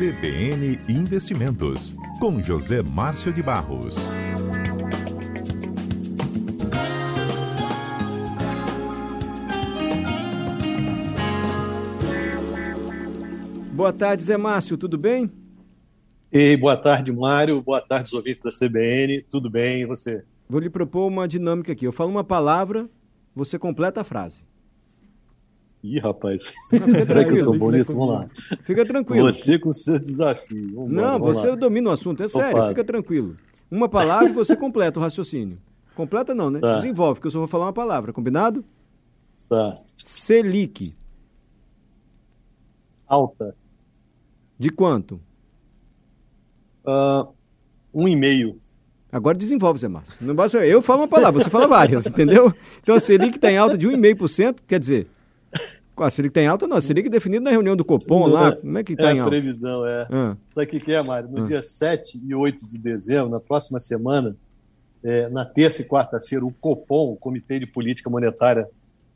CBN Investimentos, com José Márcio de Barros. Boa tarde, Zé Márcio, tudo bem? E boa tarde, Mário. Boa tarde, os ouvintes da CBN. Tudo bem, e você? Vou lhe propor uma dinâmica aqui. Eu falo uma palavra, você completa a frase. Ih, rapaz. Será que eu sou bom nisso? Vamos lá. Fica tranquilo. Você com o seu desafio. Não, você lá. domina o assunto, é sério, fica tranquilo. Uma palavra e você completa o raciocínio. Completa não, né? Tá. Desenvolve, porque eu só vou falar uma palavra, combinado? Tá. Selic. Alta. De quanto? Uh, um e meio. Agora desenvolve, Zé Márcio. Não basta eu falo uma palavra, você fala várias, entendeu? Então a Selic está em alta de 1,5%, quer dizer, a Selic está em alta não, a Selic é definido na reunião do Copom lá, como é que está é em a alta? previsão, é. Ah, Sabe o que que é, Mário? No Ah. dia 7 e 8 de dezembro, na próxima semana, é, na terça e quarta-feira, o Copom, o Comitê de Política Monetária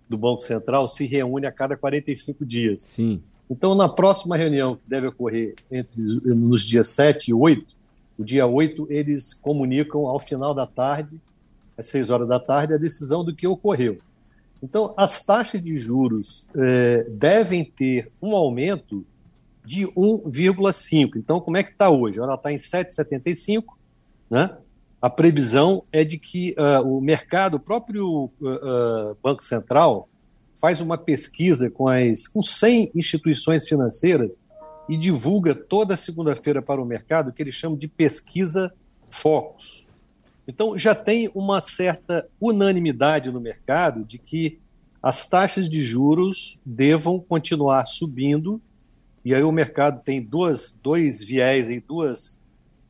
do Banco Central, se reúne a cada 45 dias. sim. Então, na próxima reunião, que deve ocorrer entre nos dias 7 e 8, o dia 8, eles comunicam ao final da tarde, às 6 horas da tarde, a decisão do que ocorreu. Então, as taxas de juros eh, devem ter um aumento de 1,5. Então, como é que está hoje? Ela está em 7,75, né? A previsão é de que ah, o mercado, o próprio ah, ah, Banco Central, faz uma pesquisa com, as, com 100 instituições financeiras e divulga toda segunda-feira para o mercado o que eles chamam de pesquisa Focus. Então, já tem uma certa unanimidade no mercado de que as taxas de juros devam continuar subindo, e aí o mercado tem duas, dois viés, aí, duas,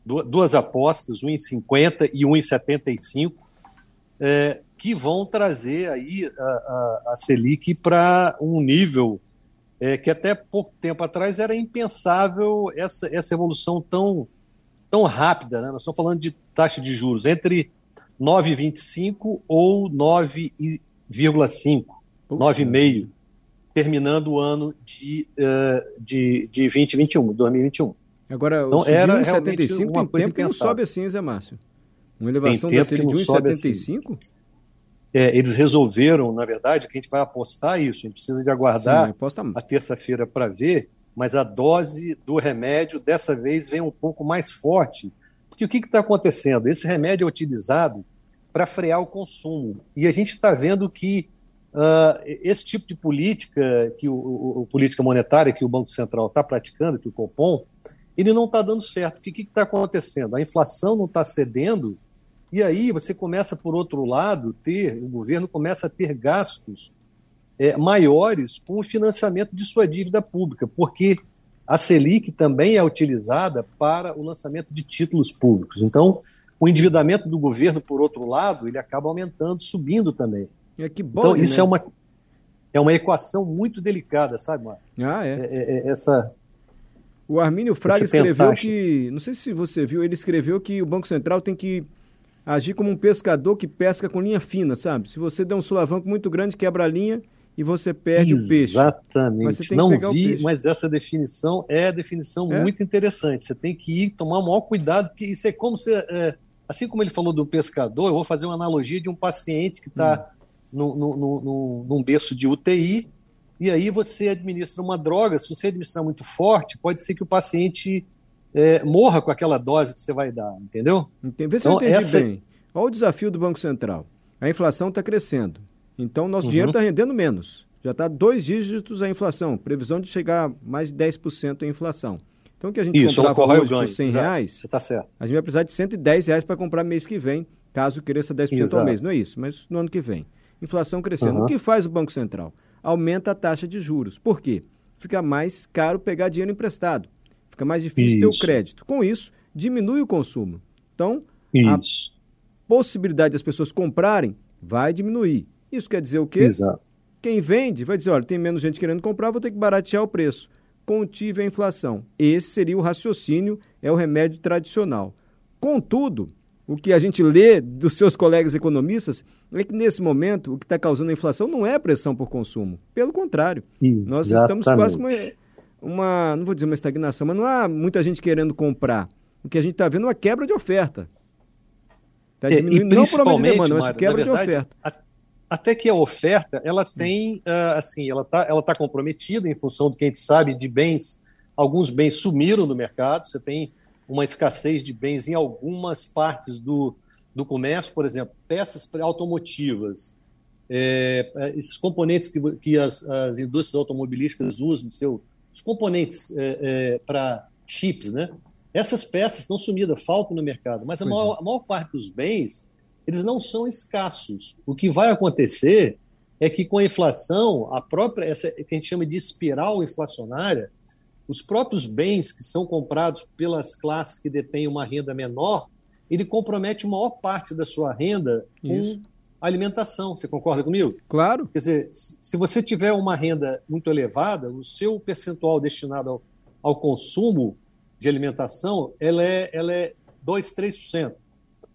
du- duas apostas, 1,50 e 1,75, é, que vão trazer aí a, a, a Selic para um nível é, que até pouco tempo atrás era impensável essa, essa evolução tão, tão rápida. Né? Nós estamos falando de taxa de juros entre 9,25 ou 9,5, Puxa. 9,5, terminando o ano de, eh, de, de 2021, 2021. Agora, Então, era 1,75 realmente tem uma coisa tempo que não sobe assim, Zé Márcio. Uma elevação da Selic de não sobe assim. 1,75? É, eles resolveram, na verdade, que a gente vai apostar isso, a gente precisa de aguardar Sim, a terça-feira para ver, mas a dose do remédio dessa vez vem um pouco mais forte. Porque o que está acontecendo? Esse remédio é utilizado para frear o consumo. E a gente está vendo que ah, esse tipo de política, que o, o- política monetária que o Banco Central está praticando, que o Copom, ele não está dando certo. O que está acontecendo? A inflação não está cedendo, e aí você começa, por outro lado, ter, o governo começa a ter gastos é, maiores com o financiamento de sua dívida pública, porque a Selic também é utilizada para o lançamento de títulos públicos. Então, o endividamento do governo, por outro lado, ele acaba aumentando, subindo também. É que Então, bode, isso né? é, uma, é uma equação muito delicada, sabe, Marco? Ah, é. É- é- é essa, O Armínio Fraga escreveu que. Não sei se você viu, ele escreveu que o Banco Central tem que agir como um pescador que pesca com linha fina, sabe? Se você der um sulavanco muito grande, quebra a linha e você perde o peixe. Você Exatamente. Não vi, mas essa definição é a definição É? muito interessante. Você tem que ir tomar o maior cuidado, porque isso é como se. é, assim como ele falou do pescador, eu vou fazer uma analogia de um paciente que está num, num- num- num berço de UTI, e aí você administra uma droga. Se você administrar muito forte, pode ser que o paciente é, morra com aquela dose que você vai dar, entendeu? Enten- Vê se Então, eu entendi essa- bem. Olha o desafio do Banco Central. A inflação está crescendo. Então, nosso Uhum. dinheiro está rendendo menos. Já está dois dígitos a inflação. Previsão de chegar a mais de 10% a inflação. Então, o que a gente Isso, comprava hoje por ganho. 100 Exato. reais, certo. a gente vai precisar de 110 reais para comprar mês que vem, caso cresça 10% ao Exato. mês. Não é isso, mas no ano que vem. Inflação crescendo. Uhum. O que faz o Banco Central? Aumenta a taxa de juros. Por quê? Fica mais caro pegar dinheiro emprestado. Fica mais difícil ter o Isso. crédito. Com isso, diminui o consumo. Então, A- Isso. possibilidade das pessoas comprarem vai diminuir. Isso quer dizer o quê? Exato. Quem vende vai dizer, olha, tem menos gente querendo comprar, vou ter que baratear o preço. Contive a inflação. Esse seria o raciocínio, é o remédio tradicional. Contudo, o que a gente lê dos seus colegas economistas é que nesse momento o que está causando a inflação não é a pressão por consumo. Pelo contrário, nós estamos quase com uma, uma, não vou dizer uma estagnação, mas não há muita gente querendo comprar. O que a gente está vendo é uma quebra de oferta. Está é, diminuindo, não por aumento de demanda, mas quebra verdade, de oferta. A, até que a oferta, ela tem, uh, assim, ela está ela tá comprometida em função do que a gente sabe de bens, alguns bens sumiram do mercado, você tem uma escassez de bens em algumas partes do, do comércio, por exemplo, peças automotivas, é, é, esses componentes que, que as, as, indústrias automobilísticas usam, seu, os componentes é, é, para chips, né? Essas peças estão sumidas, faltam no mercado, mas a maior, é. a maior, parte dos bens, eles não são escassos. O que vai acontecer é que com a inflação, a própria, essa que a gente chama de espiral inflacionária, os próprios bens que são comprados pelas classes que detêm uma renda menor, ele compromete a maior parte da sua renda com Isso. alimentação. Você concorda comigo? Claro. Quer dizer, se você tiver uma renda muito elevada, o seu percentual destinado ao, ao consumo de alimentação ela é, ela é 2, 3%.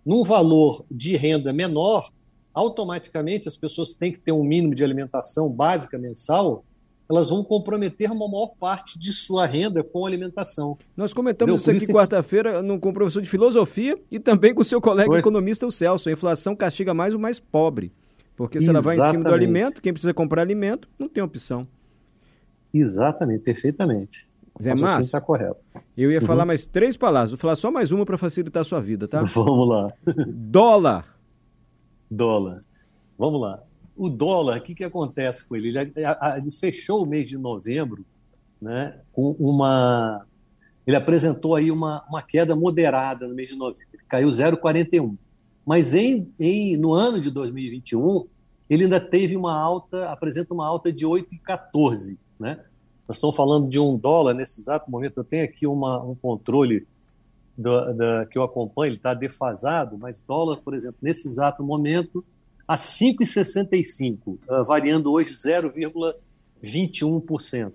Num valor de renda menor, automaticamente as pessoas têm que ter um mínimo de alimentação básica mensal elas vão comprometer uma maior parte de sua renda com alimentação. Nós comentamos Entendeu? isso aqui quarta-feira com o professor de filosofia e também com o seu colega Foi? economista, o Celso. A inflação castiga mais o mais pobre. Porque se Exatamente. ela vai em cima do alimento, quem precisa comprar alimento não tem opção. Exatamente, perfeitamente. Zé Márcio, está correto. Eu ia uhum. falar mais três palavras, vou falar só mais uma para facilitar a sua vida, tá? Vamos lá. Dólar. Dólar. Vamos lá o dólar, o que, que acontece com ele? Ele, ele fechou o mês de novembro né, com uma. Ele apresentou aí uma, uma queda moderada no mês de novembro, ele caiu 0,41. Mas em, em, no ano de 2021, ele ainda teve uma alta, apresenta uma alta de 8,14. Né? Nós estamos falando de um dólar nesse exato momento. Eu tenho aqui uma, um controle do, da, que eu acompanho, ele está defasado, mas dólar, por exemplo, nesse exato momento, a 5,65, uh, variando hoje 0,21%.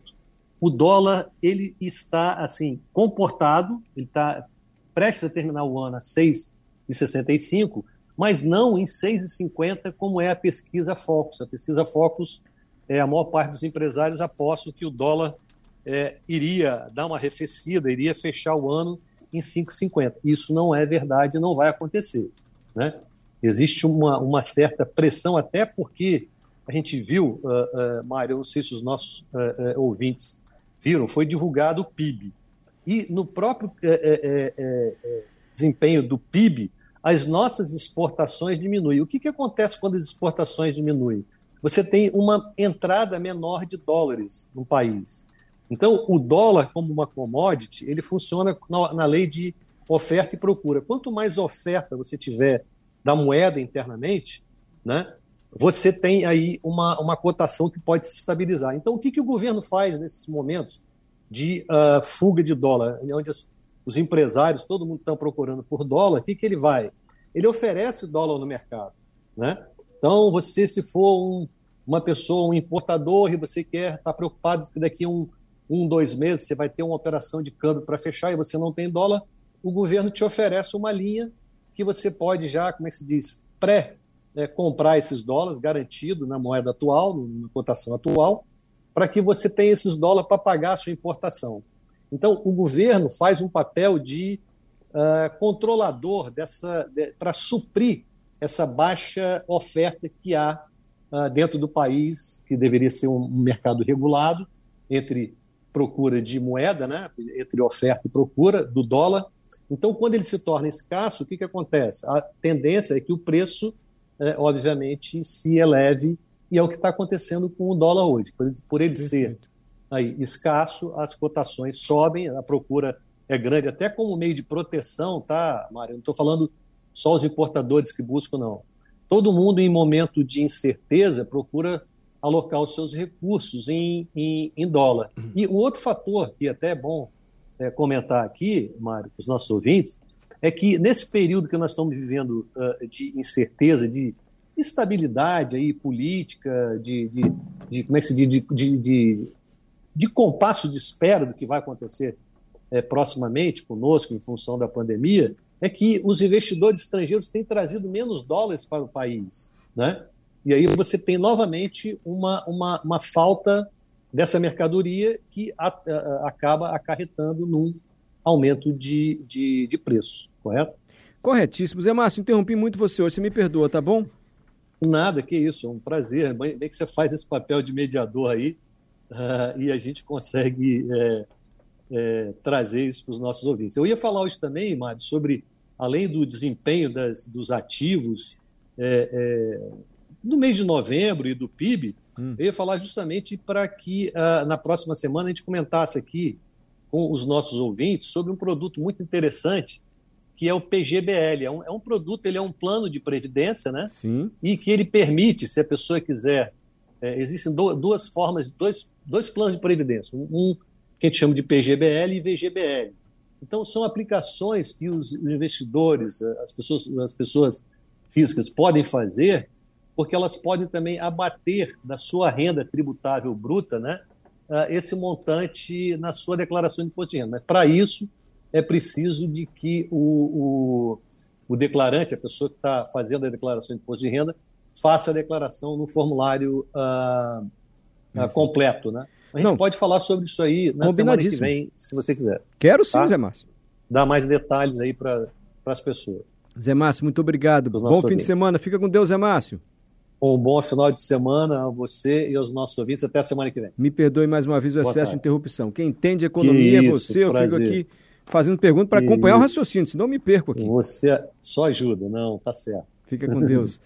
O dólar ele está assim comportado, ele está prestes a terminar o ano a 6,65, mas não em 6,50 como é a pesquisa Focus. A pesquisa Focus, é, a maior parte dos empresários apostam que o dólar é, iria dar uma arrefecida, iria fechar o ano em 5,50. Isso não é verdade, não vai acontecer. Né? existe uma, uma certa pressão, até porque a gente viu, uh, uh, Mário, eu não sei se os nossos uh, ouvintes viram, foi divulgado o PIB. E no próprio desempenho do PIB, as nossas exportações diminuem. O que, que acontece quando as exportações diminuem? Você tem uma entrada menor de dólares no país. Então, o dólar, como uma commodity, ele funciona na, na lei de oferta e procura. Quanto mais oferta você tiver da moeda internamente, né, você tem aí uma, uma cotação que pode se estabilizar. Então, o que, que o governo faz nesses momentos de uh, fuga de dólar, onde as, os empresários, todo mundo está procurando por dólar, o que, que ele vai? Ele oferece dólar no mercado. Né? Então, você, se for um, uma pessoa, um importador, e você quer estar tá preocupado que daqui a um, um, dois meses você vai ter uma operação de câmbio para fechar e você não tem dólar, o governo te oferece uma linha que você pode já, como é que se diz, pré né, comprar esses dólares garantido na moeda atual, na cotação atual, para que você tenha esses dólares para pagar a sua importação. Então, o governo faz um papel de uh, controlador dessa de, para suprir essa baixa oferta que há uh, dentro do país, que deveria ser um, um mercado regulado entre procura de moeda, né, entre oferta e procura do dólar, então, quando ele se torna escasso, o que, que acontece? A tendência é que o preço, é, obviamente, se eleve, e é o que está acontecendo com o dólar hoje. Por ele, por ele ser aí, escasso, as cotações sobem, a procura é grande, até como meio de proteção, tá, Mário? Não estou falando só os importadores que buscam, não. Todo mundo, em momento de incerteza, procura alocar os seus recursos em, em, em dólar. E o outro fator, que até é bom é, comentar aqui, Mário, para os nossos ouvintes, é que nesse período que nós estamos vivendo uh, de incerteza, de instabilidade aí, política, de, de, de como é que se diz, de, de, de, de compasso de espera do que vai acontecer é, proximamente conosco em função da pandemia, é que os investidores estrangeiros têm trazido menos dólares para o país, né? E aí você tem novamente uma, uma, uma falta dessa mercadoria que a, a, acaba acarretando num aumento de, de, de preço, correto? Corretíssimo. Zé Márcio, interrompi muito você hoje, você me perdoa, tá bom? Nada, que isso, é um prazer. Bem, bem que você faz esse papel de mediador aí uh, e a gente consegue é, é, trazer isso para os nossos ouvintes. Eu ia falar hoje também, Mário, sobre, além do desempenho das, dos ativos é, é no mês de novembro e do PIB, hum. eu ia falar justamente para que uh, na próxima semana a gente comentasse aqui com os nossos ouvintes sobre um produto muito interessante que é o PGBL. É um, é um produto, ele é um plano de previdência, né? Sim. E que ele permite, se a pessoa quiser, é, existem do, duas formas, dois, dois planos de previdência. Um que a gente chama de PGBL e VGBL. Então, são aplicações que os investidores, as pessoas, as pessoas físicas podem fazer, porque elas podem também abater da sua renda tributável bruta, né? Ah, esse montante na sua declaração de imposto de renda. Mas, para isso, é preciso de que o, o, o declarante, a pessoa que está fazendo a declaração de imposto de renda, faça a declaração no formulário uh, uh, completo, né? A gente Não. pode falar sobre isso aí na semana que vem, se você quiser. Quero sim, tá? Zé Márcio. Dar mais detalhes aí para as pessoas. Zé Márcio, muito obrigado. Bom fim ouvintes. de semana. Fica com Deus, Zé Márcio. Um bom final de semana a você e aos nossos ouvintes. Até a semana que vem. Me perdoe mais uma vez o Boa excesso tarde. de interrupção. Quem entende economia é você. Eu fico aqui fazendo pergunta para acompanhar o raciocínio, senão eu me perco aqui. Você só ajuda, não, tá certo. Fica com Deus.